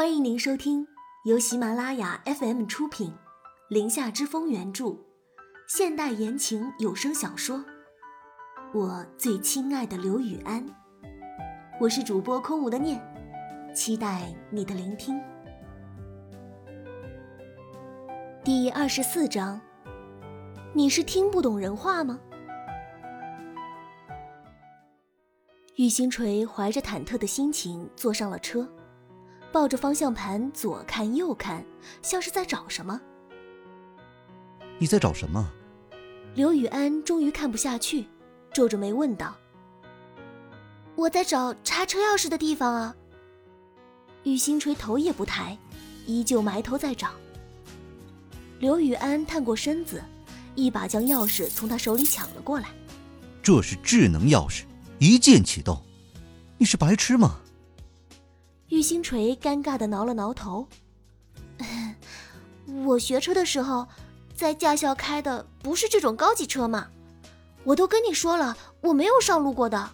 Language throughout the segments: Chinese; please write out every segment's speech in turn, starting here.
欢迎您收听由喜马拉雅 FM 出品，《林下之风》原著，现代言情有声小说《我最亲爱的刘雨安》。我是主播空无的念，期待你的聆听。第二十四章，你是听不懂人话吗？玉星锤怀着忐忑的心情坐上了车。抱着方向盘左看右看，像是在找什么。你在找什么？刘雨安终于看不下去，皱着眉问道：“我在找插车钥匙的地方啊。”玉星锤头也不抬，依旧埋头在找。刘雨安探过身子，一把将钥匙从他手里抢了过来。这是智能钥匙，一键启动。你是白痴吗？玉星锤尴尬的挠了挠头。我学车的时候，在驾校开的不是这种高级车嘛，我都跟你说了，我没有上路过的。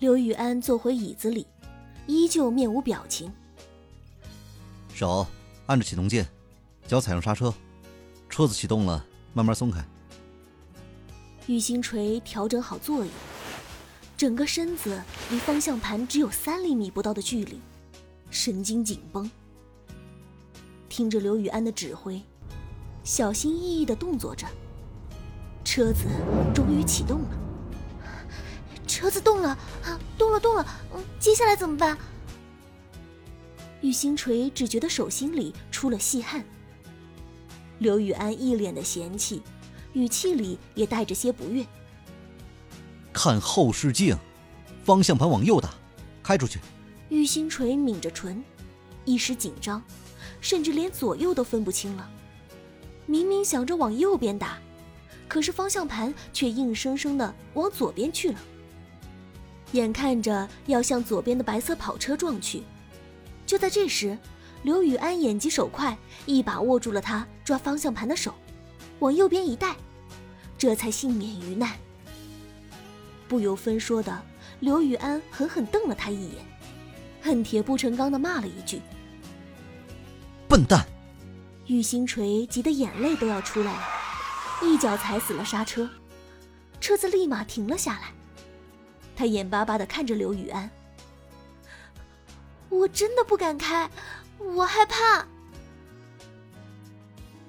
刘雨安坐回椅子里，依旧面无表情。手按着启动键，脚踩上刹车，车子启动了，慢慢松开。玉星锤调整好座椅。整个身子离方向盘只有三厘米不到的距离，神经紧绷。听着刘雨安的指挥，小心翼翼的动作着。车子终于启动了，车子动了啊，动了动了，嗯，接下来怎么办？玉星锤只觉得手心里出了细汗。刘雨安一脸的嫌弃，语气里也带着些不悦。看后视镜，方向盘往右打，开出去。玉星锤抿着唇，一时紧张，甚至连左右都分不清了。明明想着往右边打，可是方向盘却硬生生的往左边去了。眼看着要向左边的白色跑车撞去，就在这时，刘雨安眼疾手快，一把握住了他抓方向盘的手，往右边一带，这才幸免于难。不由分说的，刘雨安狠狠瞪了他一眼，恨铁不成钢的骂了一句：“笨蛋！”玉星锤急得眼泪都要出来了，一脚踩死了刹车，车子立马停了下来。他眼巴巴的看着刘雨安：“我真的不敢开，我害怕。”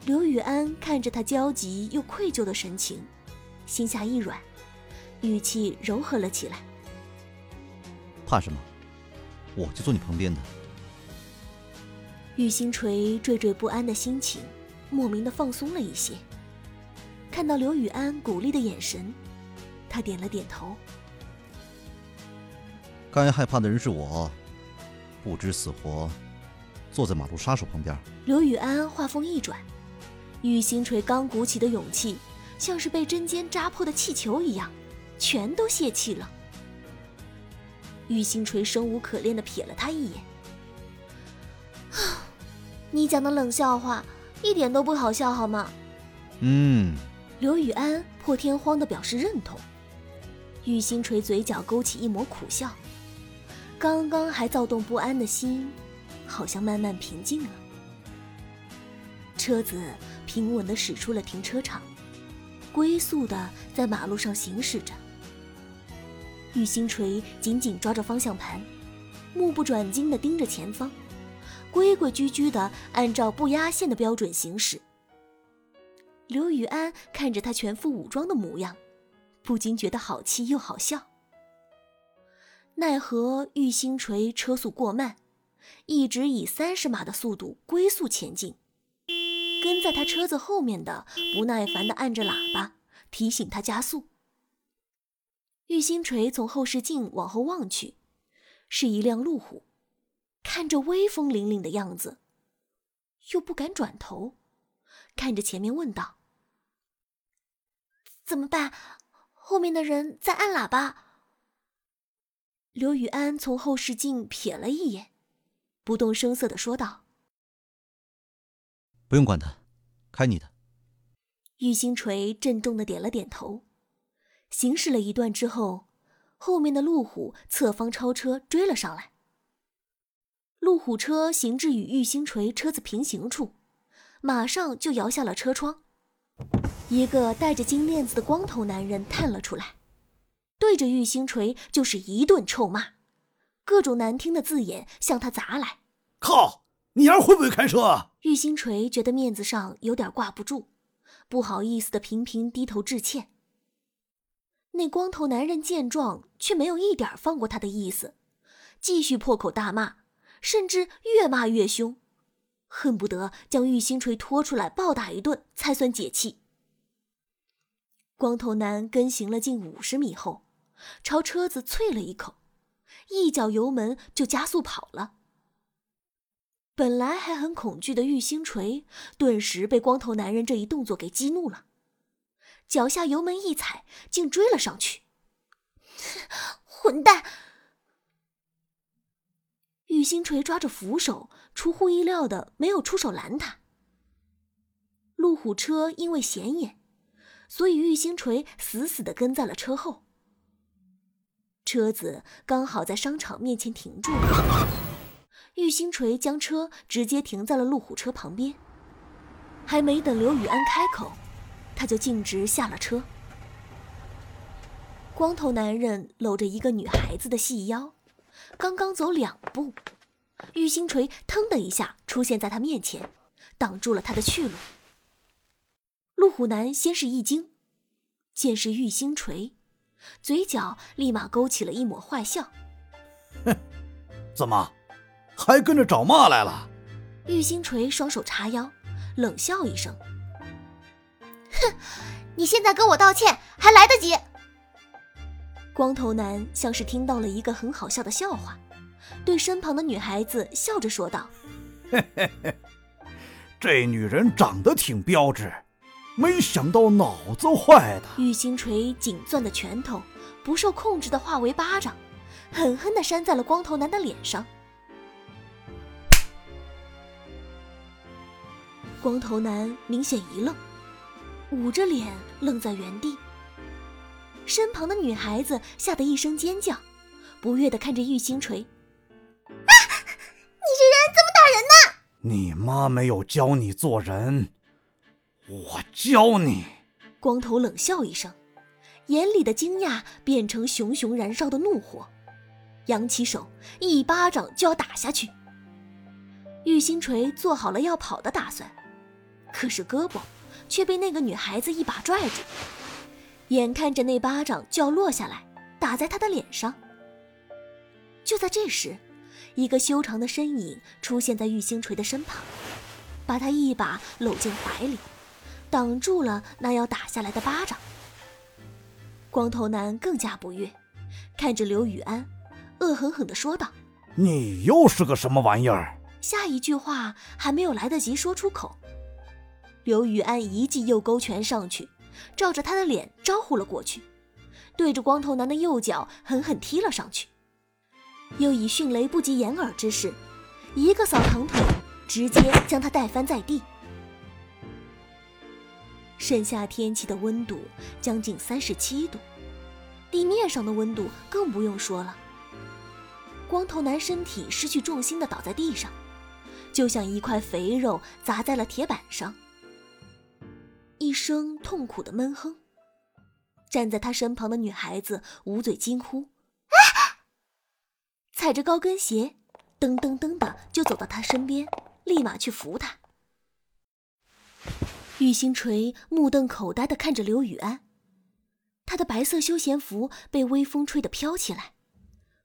刘雨安看着他焦急又愧疚的神情，心下一软。语气柔和了起来。怕什么？我就坐你旁边的。玉星锤惴惴不安的心情，莫名的放松了一些。看到刘雨安鼓励的眼神，他点了点头。该害怕的人是我，不知死活，坐在马路杀手旁边。刘雨安话锋一转，玉星锤刚鼓起的勇气，像是被针尖扎破的气球一样。全都泄气了。玉星锤生无可恋的瞥了他一眼：“你讲的冷笑话一点都不好笑，好吗？”嗯。刘雨安破天荒的表示认同。玉星锤嘴角勾起一抹苦笑，刚刚还躁动不安的心，好像慢慢平静了。车子平稳的驶出了停车场，龟速的在马路上行驶着。玉星锤紧紧抓着方向盘，目不转睛地盯着前方，规规矩矩地按照不压线的标准行驶。刘雨安看着他全副武装的模样，不禁觉得好气又好笑。奈何玉星锤车速过慢，一直以三十码的速度龟速前进，跟在他车子后面的不耐烦地按着喇叭，提醒他加速。玉星锤从后视镜往后望去，是一辆路虎，看着威风凛凛的样子，又不敢转头，看着前面问道：“怎么办？后面的人在按喇叭。”刘雨安从后视镜瞥了一眼，不动声色的说道：“不用管他，开你的。”玉星锤郑重的点了点头。行驶了一段之后，后面的路虎侧方超车追了上来，路虎车行至与玉星锤车子平行处，马上就摇下了车窗。一个戴着金链子的光头男人探了出来，对着玉星锤就是一顿臭骂，各种难听的字眼向他砸来。靠！你丫会不会开车啊？玉星锤觉得面子上有点挂不住，不好意思的频频低头致歉。那光头男人见状，却没有一点放过他的意思，继续破口大骂，甚至越骂越凶，恨不得将玉星锤拖出来暴打一顿才算解气。光头男跟行了近五十米后，朝车子啐了一口，一脚油门就加速跑了。本来还很恐惧的玉星锤，顿时被光头男人这一动作给激怒了。脚下油门一踩，竟追了上去。混蛋！玉星锤抓着扶手，出乎意料的没有出手拦他。路虎车因为显眼，所以玉星锤死死的跟在了车后。车子刚好在商场面前停住，玉星锤将车直接停在了路虎车旁边。还没等刘雨安开口。他就径直下了车。光头男人搂着一个女孩子的细腰，刚刚走两步，玉星锤腾的一下出现在他面前，挡住了他的去路。路虎男先是一惊，见是玉星锤，嘴角立马勾起了一抹坏笑：“哼，怎么，还跟着找骂来了？”玉星锤双手叉腰，冷笑一声。哼，你现在跟我道歉还来得及。光头男像是听到了一个很好笑的笑话，对身旁的女孩子笑着说道：“嘿嘿嘿，这女人长得挺标致，没想到脑子坏的。”玉星锤紧攥的拳头不受控制的化为巴掌，狠狠的扇在了光头男的脸上。光头男明显一愣。捂着脸愣在原地，身旁的女孩子吓得一声尖叫，不悦的看着玉星锤：“啊，你这人怎么打人呢？你妈没有教你做人，我教你。”光头冷笑一声，眼里的惊讶变成熊熊燃烧的怒火，扬起手一巴掌就要打下去。玉星锤做好了要跑的打算，可是胳膊。却被那个女孩子一把拽住，眼看着那巴掌就要落下来，打在他的脸上。就在这时，一个修长的身影出现在玉星锤的身旁，把他一把搂进怀里，挡住了那要打下来的巴掌。光头男更加不悦，看着刘雨安，恶狠狠地说道：“你又是个什么玩意儿？”下一句话还没有来得及说出口。刘雨安一记右勾拳上去，照着他的脸招呼了过去，对着光头男的右脚狠狠踢了上去，又以迅雷不及掩耳之势，一个扫堂腿，直接将他带翻在地。盛夏天气的温度将近三十七度，地面上的温度更不用说了。光头男身体失去重心的倒在地上，就像一块肥肉砸在了铁板上。一声痛苦的闷哼，站在他身旁的女孩子捂嘴惊呼：“！”踩着高跟鞋，噔噔噔的就走到他身边，立马去扶他。玉星锤目瞪口呆的看着刘雨安，他的白色休闲服被微风吹得飘起来，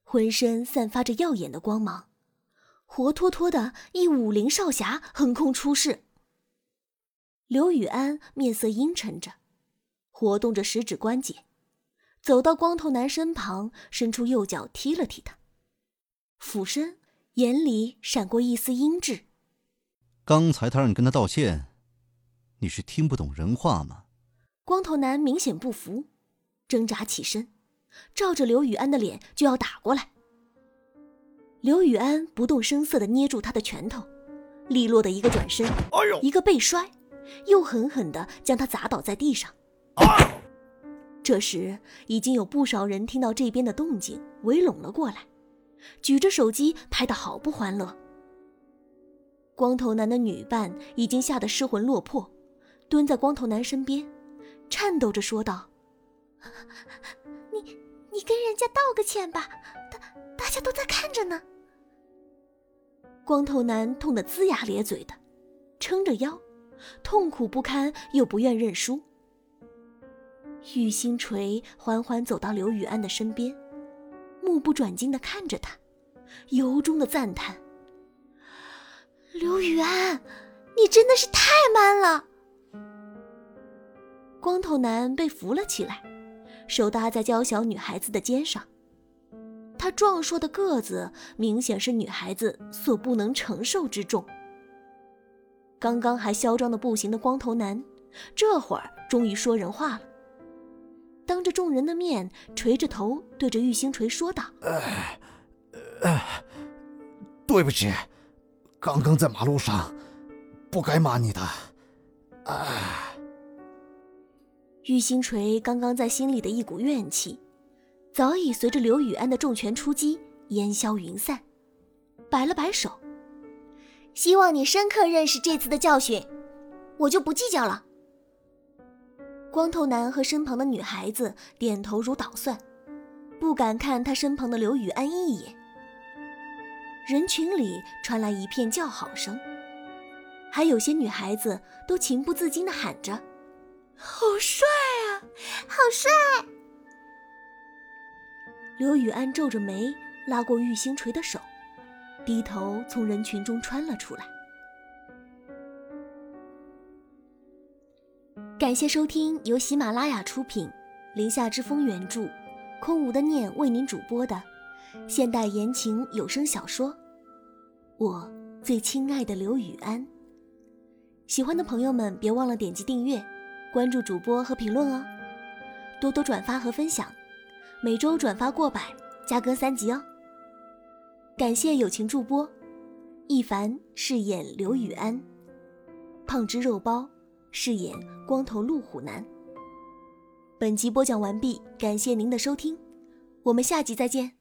浑身散发着耀眼的光芒，活脱脱的一武林少侠横空出世。刘雨安面色阴沉着，活动着食指关节，走到光头男身旁，伸出右脚踢了踢他，俯身，眼里闪过一丝阴鸷。刚才他让你跟他道歉，你是听不懂人话吗？光头男明显不服，挣扎起身，照着刘雨安的脸就要打过来。刘雨安不动声色的捏住他的拳头，利落的一个转身，哎呦，一个背摔。又狠狠地将他砸倒在地上。这时，已经有不少人听到这边的动静，围拢了过来，举着手机拍得好不欢乐。光头男的女伴已经吓得失魂落魄，蹲在光头男身边，颤抖着说道：“你，你跟人家道个歉吧，大大家都在看着呢。”光头男痛得龇牙咧嘴的，撑着腰，痛苦不堪又不愿认输。玉星锤缓缓走到刘雨安的身边，目不转睛的看着他，由衷的赞叹：“刘雨安，你真的是太 man 了！”光头男被扶了起来，手搭在娇小女孩子的肩上。他壮硕的个子明显是女孩子所不能承受之重。刚刚还嚣张的不行的光头男，这会儿终于说人话了。当着众人的面，垂着头对着玉星锤说道：“呃，呃，对不起，刚刚在马路上，不该骂你的。”啊！玉星锤刚刚在心里的一股怨气，早已随着刘雨安的重拳出击烟消云散，摆了摆手：“希望你深刻认识这次的教训，我就不计较了。”光头男和身旁的女孩子点头如捣蒜，不敢看他身旁的刘雨安一眼。人群里传来一片叫好声，还有些女孩子都情不自禁地喊着：“好帅啊，好帅！”刘雨安皱着眉，拉过玉星锤的手，低头从人群中穿了出来。感谢收听由喜马拉雅出品，《林下之风》原著，空无的念为您主播的现代言情有声小说《我最亲爱的刘雨安》。喜欢的朋友们别忘了点击订阅、关注主播和评论哦，多多转发和分享，每周转发过百加更三集哦。感谢友情助播，一凡饰演刘宇安，胖汁肉包。饰演光头路虎男。本集播讲完毕，感谢您的收听，我们下集再见。